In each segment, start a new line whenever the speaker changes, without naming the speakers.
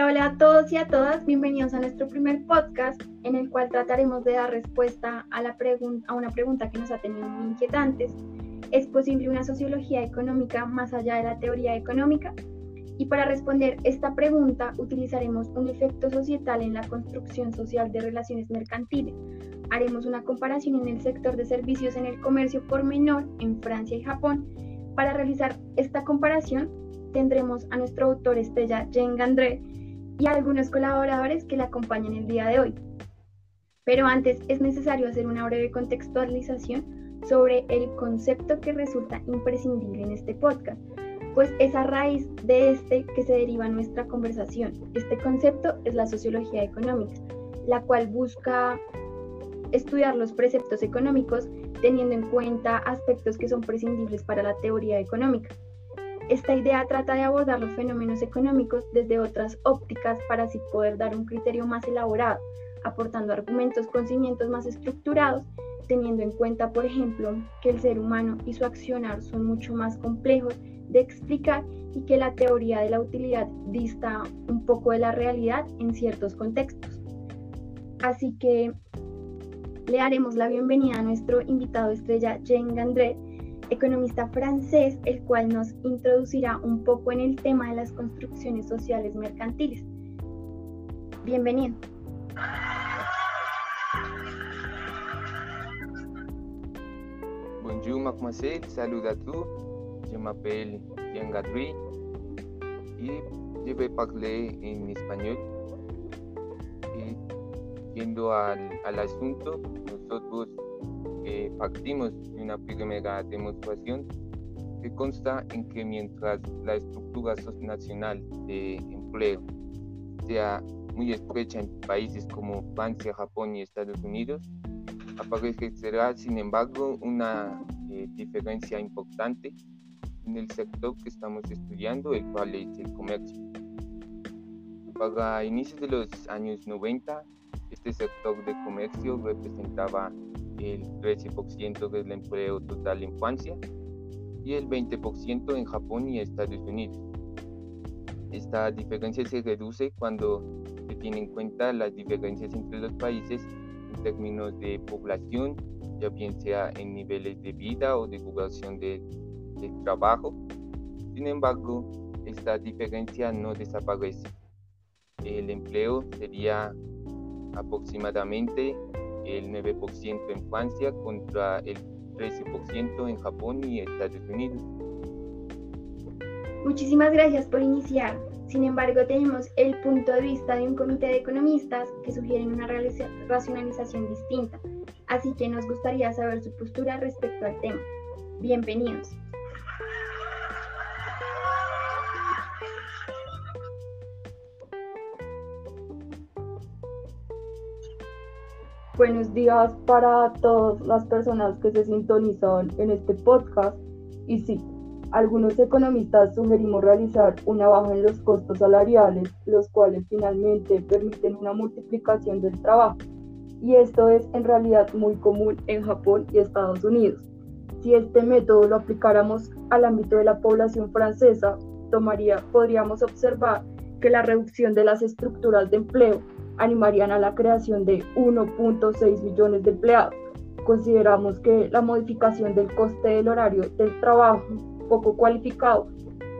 Hola, hola a todos y a todas, bienvenidos a nuestro primer podcast en el cual trataremos de dar respuesta a, la a una pregunta que nos ha tenido muy inquietantes. ¿Es posible una sociología económica más allá de la teoría económica? Y para responder esta pregunta utilizaremos un efecto societal en la construcción social de relaciones mercantiles. Haremos una comparación en el sector de servicios en el comercio por menor en Francia y Japón. Para realizar esta comparación tendremos a nuestro autor estrella Jean Gandré y algunos colaboradores que le acompañan el día de hoy. Pero antes es necesario hacer una breve contextualización sobre el concepto que resulta imprescindible en este podcast pues es a raíz de este que se deriva nuestra conversación. Este concepto es la sociología económica, la cual busca estudiar los preceptos económicos teniendo en cuenta aspectos que son prescindibles para la teoría económica. Esta idea trata de abordar los fenómenos económicos desde otras ópticas para así poder dar un criterio más elaborado, aportando argumentos con cimientos más estructurados, teniendo en cuenta, por ejemplo, que el ser humano y su accionar son mucho más complejos de explicar y que la teoría de la utilidad dista un poco de la realidad en ciertos contextos. Así que le daremos la bienvenida a nuestro invitado estrella Jean Gandret, economista francés, el cual nos introducirá un poco en el tema de las construcciones sociales mercantiles. Bienvenido.
Bonjour, mademoiselle, salut à tous. Je m'appelle Jean Gadri y je vais parler en español. Y yendo al, al asunto, nosotros eh, partimos de una primera demostración que consta en que mientras la estructura nacional de empleo sea muy estrecha en países como Francia, Japón y Estados Unidos, aparecerá sin embargo una eh, diferencia importante en el sector que estamos estudiando, el cual es el comercio. Para inicios de los años 90, este sector de comercio representaba el 13% del empleo total en Francia y el 20% en Japón y Estados Unidos. Esta diferencia se reduce cuando se tiene en cuenta las diferencias entre los países en términos de población, ya bien sea en niveles de vida o de duración de de trabajo. Sin embargo, esta diferencia no desaparece. El empleo sería aproximadamente el 9% en Francia contra el 13% en Japón y Estados Unidos.
Muchísimas gracias por iniciar. Sin embargo, tenemos el punto de vista de un comité de economistas que sugieren una racionalización distinta. Así que nos gustaría saber su postura respecto al tema. Bienvenidos.
Buenos días para todas las personas que se sintonizan en este podcast. Y sí, algunos economistas sugerimos realizar una baja en los costos salariales, los cuales finalmente permiten una multiplicación del trabajo. Y esto es en realidad muy común en Japón y Estados Unidos. Si este método lo aplicáramos al ámbito de la población francesa, tomaría, podríamos observar que la reducción de las estructuras de empleo animarían a la creación de 1.6 millones de empleados. Consideramos que la modificación del coste del horario del trabajo poco cualificado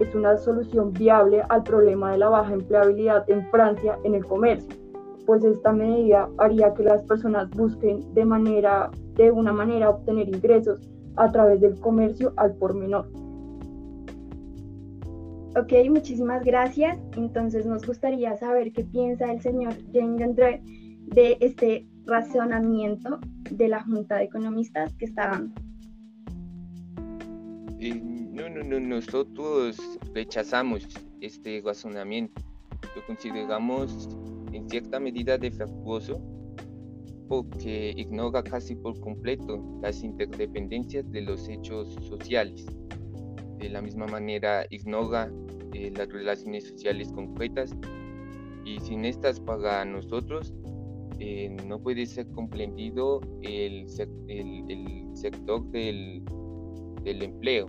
es una solución viable al problema de la baja empleabilidad en Francia en el comercio, pues esta medida haría que las personas busquen de manera de una manera obtener ingresos a través del comercio al por menor.
Ok, muchísimas gracias. Entonces nos gustaría saber qué piensa el señor Jean Gandré de este razonamiento de la Junta de Economistas que está dando.
Eh, no, no, no, nosotros rechazamos este razonamiento. Lo consideramos en cierta medida defectuoso porque ignora casi por completo las interdependencias de los hechos sociales de la misma manera ignora eh, las relaciones sociales concretas y sin estas para nosotros eh, no puede ser comprendido el, el, sector del, del, empleo.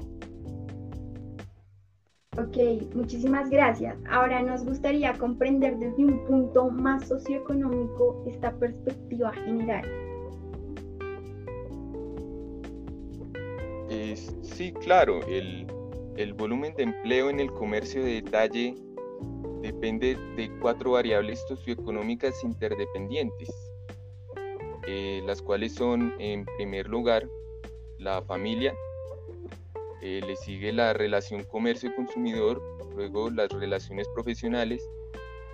Ok, muchísimas gracias. Ahora nos gustaría comprender desde un punto más socioeconómico esta perspectiva general.
sí, claro, el, el volumen de empleo en el comercio de detalle depende de cuatro variables socioeconómicas interdependientes, eh, las cuales son, en primer lugar, la familia, eh, le sigue la relación comercio-consumidor, luego las relaciones profesionales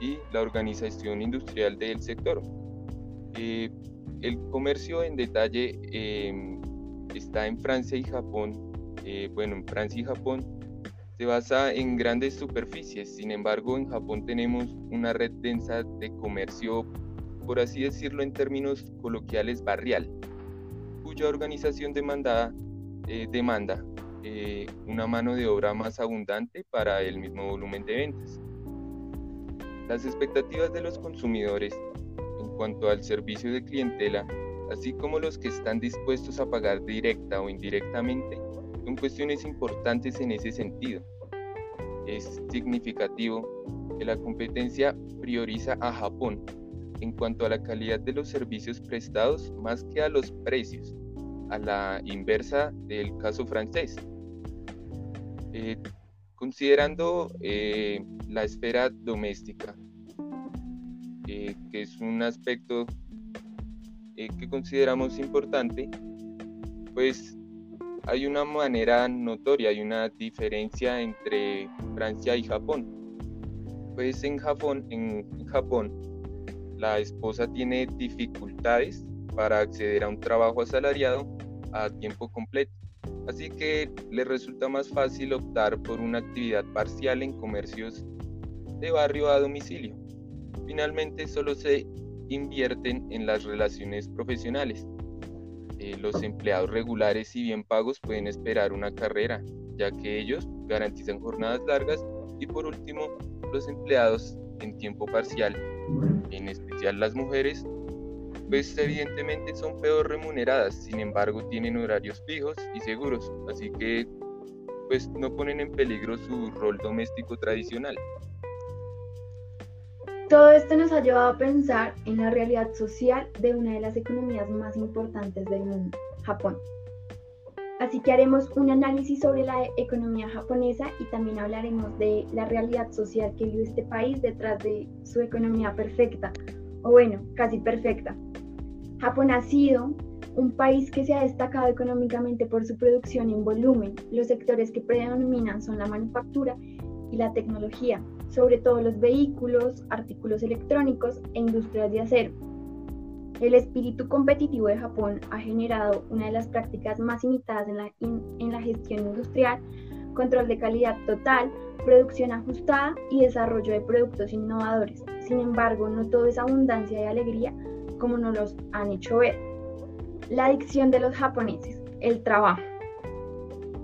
y la organización industrial del sector. Eh, el comercio en detalle em, está en Francia y Japón. Bueno, en Francia y Japón se basa en grandes superficies, sin embargo en Japón tenemos una red densa de comercio, por así decirlo en términos coloquiales, barrial, cuya organización demanda, eh, demanda eh, una mano de obra más abundante para el mismo volumen de ventas. Las expectativas de los consumidores en cuanto al servicio de clientela, así como los que están dispuestos a pagar directa o indirectamente, son cuestiones importantes en ese sentido. Es significativo que la competencia prioriza a Japón en cuanto a la calidad de los servicios prestados más que a los precios, a la inversa del caso francés. Eh, considerando eh, la esfera doméstica, eh, que es un aspecto que consideramos importante, pues hay una manera notoria, hay una diferencia entre Francia y Japón. Pues en Japón, en Japón, la esposa tiene dificultades para acceder a un trabajo asalariado a tiempo completo. Así que le resulta más fácil optar por una actividad parcial en comercios de barrio a domicilio. Finalmente, solo se invierten en las relaciones profesionales eh, los empleados regulares y bien pagos pueden esperar una carrera, ya que ellos garantizan jornadas largas y por último, los empleados en tiempo parcial, en especial las mujeres, pues evidentemente son peor remuneradas, sin embargo tienen horarios fijos y seguros, así que pues no ponen en peligro su rol doméstico tradicional.
Todo esto nos ha llevado a pensar en la realidad social de una de las economías más importantes del mundo, Japón. Así que haremos un análisis sobre la economía japonesa y también hablaremos de la realidad social que vive este país detrás de su economía perfecta, o bueno, casi perfecta. Japón ha sido un país que se ha destacado económicamente por su producción en volumen. Los sectores que predominan son la manufactura y la tecnología, sobre todo los vehículos, artículos electrónicos e industrias de acero. El espíritu competitivo de Japón ha generado una de las prácticas más imitadas en la, en la gestión industrial, control de calidad total, producción ajustada y desarrollo de productos innovadores. Sin embargo, no todo es abundancia y alegría como nos los han hecho ver. La adicción de los japoneses, el trabajo.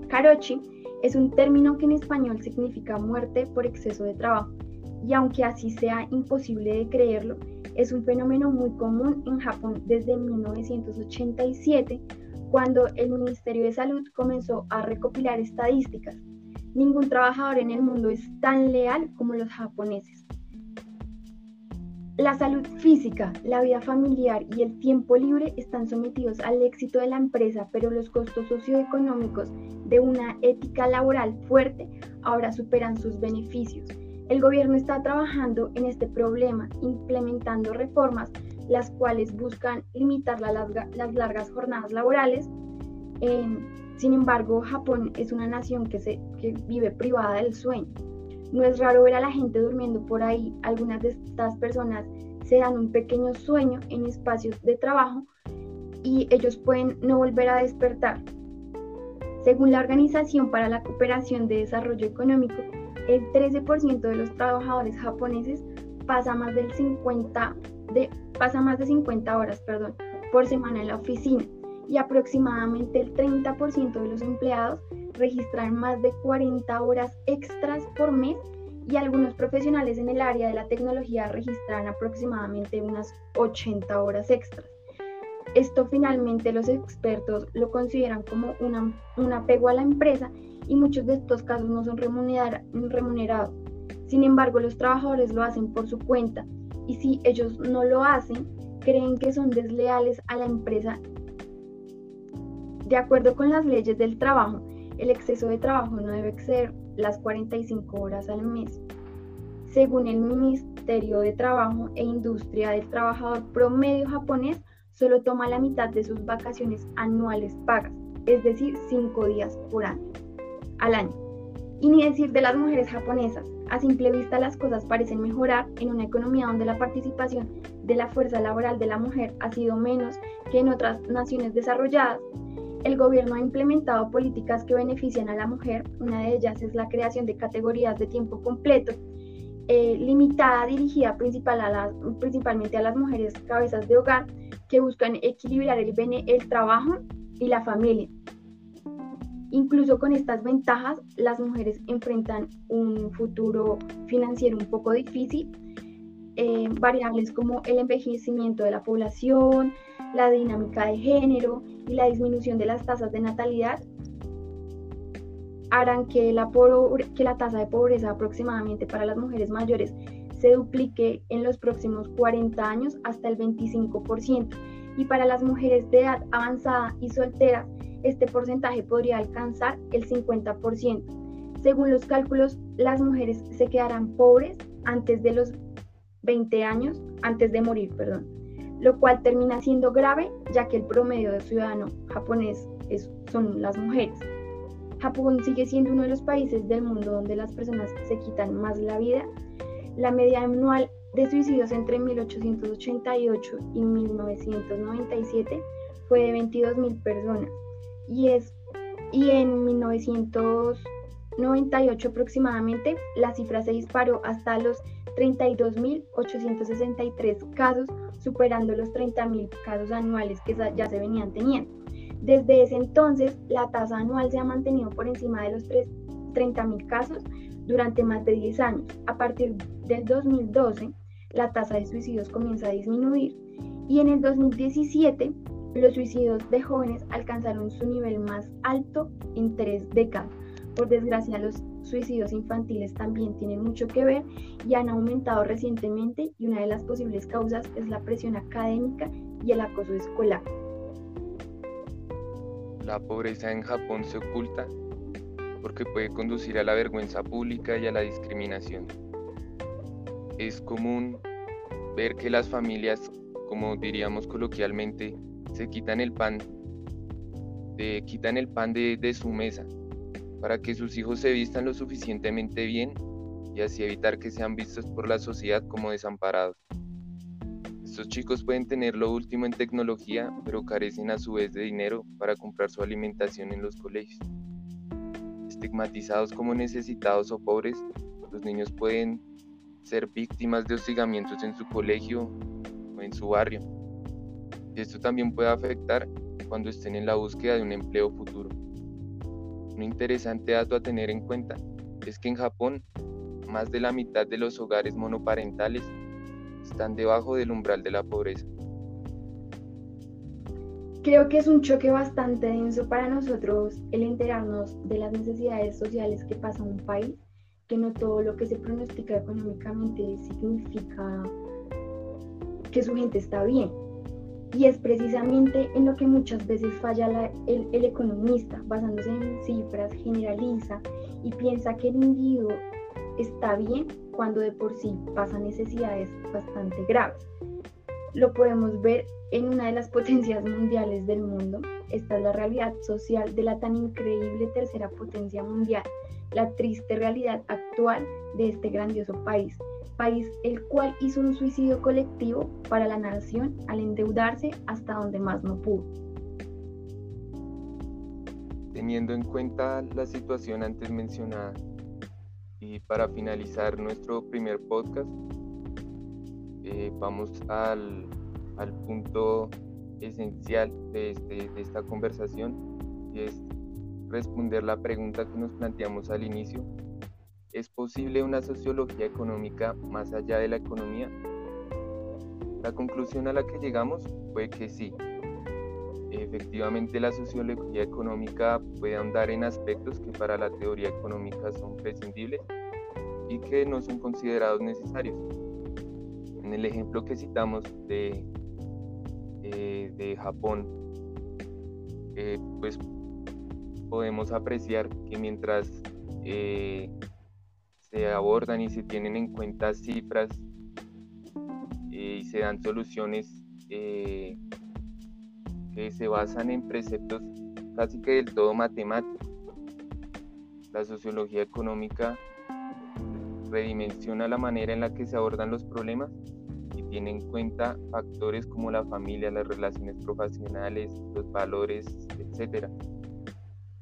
Karochi es un término que en español significa muerte por exceso de trabajo, y aunque así sea imposible de creerlo, es un fenómeno muy común en Japón desde 1987, cuando el Ministerio de Salud comenzó a recopilar estadísticas. Ningún trabajador en el mundo es tan leal como los japoneses. La salud física, la vida familiar y el tiempo libre están sometidos al éxito de la empresa, pero los costos socioeconómicos de una ética laboral fuerte ahora superan sus beneficios. El gobierno está trabajando en este problema, implementando reformas las cuales buscan limitar las largas jornadas laborales. sin embargo, Japón es una nación que, se, que vive privada del sueño. No es raro ver a la gente durmiendo por ahí. Algunas de estas personas se dan un pequeño sueño en espacios de trabajo y ellos pueden no volver a despertar. Según la Organización para la Cooperación de Desarrollo Económico, el 13% de los trabajadores japoneses pasa más, del 50 de, pasa más de 50 horas perdón, por semana en la oficina y aproximadamente el 30% de los empleados registrar más de 40 horas extras por mes y algunos profesionales en el área de la tecnología registran aproximadamente unas 80 horas extras. Esto finalmente los expertos lo consideran como una, un apego a la empresa y muchos de estos casos no son remunerados. Sin embargo, los trabajadores lo hacen por su cuenta y si ellos no lo hacen, creen que son desleales a la empresa. De acuerdo con las leyes del trabajo, el exceso de trabajo no debe exceder las 45 horas al mes. Según el Ministerio de Trabajo e Industria del Trabajador promedio japonés, solo toma la mitad de sus vacaciones anuales pagas, es decir, 5 días por año, al año. Y ni decir de las mujeres japonesas, a simple vista las cosas parecen mejorar en una economía donde la participación de la fuerza laboral de la mujer ha sido menos que en otras naciones desarrolladas. El gobierno ha implementado políticas que benefician a la mujer. Una de ellas es la creación de categorías de tiempo completo, eh, limitada, dirigida principalmente a las mujeres cabezas de hogar que buscan equilibrar el, el trabajo y la familia. Incluso con estas ventajas, las mujeres enfrentan un futuro financiero un poco difícil. Eh, variables como el envejecimiento de la población, la dinámica de género y la disminución de las tasas de natalidad harán que la, que la tasa de pobreza aproximadamente para las mujeres mayores se duplique en los próximos 40 años hasta el 25% y para las mujeres de edad avanzada y solteras este porcentaje podría alcanzar el 50%. Según los cálculos, las mujeres se quedarán pobres antes de los 20 años, antes de morir, perdón, lo cual termina siendo grave ya que el promedio de ciudadano japonés es, son las mujeres. Japón sigue siendo uno de los países del mundo donde las personas se quitan más la vida. La media anual de suicidios entre 1888 y 1997 fue de 22.000 personas y, es, y en 1998 aproximadamente la cifra se disparó hasta los 32.863 casos, superando los 30.000 casos anuales que ya se venían teniendo. Desde ese entonces, la tasa anual se ha mantenido por encima de los 30.000 casos durante más de 10 años. A partir del 2012, la tasa de suicidios comienza a disminuir y en el 2017 los suicidios de jóvenes alcanzaron su nivel más alto en tres décadas. Por desgracia, los suicidios infantiles también tienen mucho que ver y han aumentado recientemente y una de las posibles causas es la presión académica y el acoso escolar.
La pobreza en Japón se oculta porque puede conducir a la vergüenza pública y a la discriminación. Es común ver que las familias, como diríamos coloquialmente, se quitan el pan, de, quitan el pan de, su mesa para que sus hijos se vistan lo suficientemente bien y así evitar que sean vistos por la sociedad como desamparados. Estos chicos pueden tener lo último en tecnología, pero carecen a su vez de dinero para comprar su alimentación en los colegios. Estigmatizados como necesitados o pobres, los niños pueden ser víctimas de hostigamientos en su colegio o en su barrio esto también puede afectar cuando estén en la búsqueda de un empleo futuro. Un interesante dato a tener en cuenta es que en Japón más de la mitad de los hogares monoparentales están debajo del umbral de la pobreza.
Creo que es un choque bastante denso para nosotros el enterarnos de las necesidades sociales que pasa un país, que no todo lo que se pronostica económicamente significa que su gente está bien. Y es precisamente en lo que muchas veces falla el, el, economista, basándose en cifras, generaliza y piensa que el individuo está bien cuando de por sí pasa necesidades bastante graves. Lo podemos ver en una de las potencias mundiales del mundo. Esta es la realidad social de la tan increíble tercera potencia mundial, la triste realidad actual de este grandioso país país el cual hizo un suicidio colectivo para la nación al endeudarse hasta donde más no pudo.
Teniendo en cuenta la situación antes mencionada y para finalizar nuestro primer podcast, eh, vamos al, punto esencial de, este, de esta conversación y es responder la pregunta que nos planteamos al inicio ¿Es posible una sociología económica más allá de la economía? La conclusión a la que llegamos fue que sí. Efectivamente, la sociología económica puede ahondar en aspectos que para la teoría económica son prescindibles y que no son considerados necesarios. En el ejemplo que citamos de, eh, de Japón, eh, pues podemos apreciar que mientras eh, se abordan y se tienen en cuenta cifras y se dan soluciones que se basan en preceptos casi que del todo matemáticos. La sociología económica redimensiona la manera en la que se abordan los problemas tiene en cuenta factores como la familia, las relaciones profesionales, los valores, etc.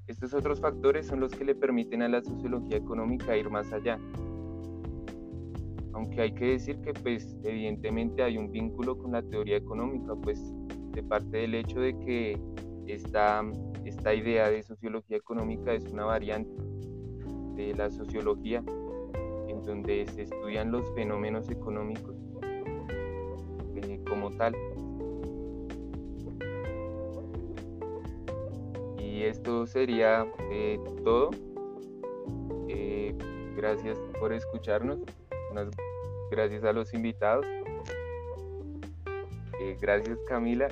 Estos otros factores son los que le permiten a la sociología económica ir más allá. Aunque hay que decir que pues evidentemente hay un vínculo con la teoría económica, pues de parte del hecho de que esta, esta idea de sociología económica es una variante de la sociología donde se estudian los fenómenos económicos como tal. Y esto sería eh, todo. Eh, gracias por escucharnos. gracias a los invitados. gracias Camila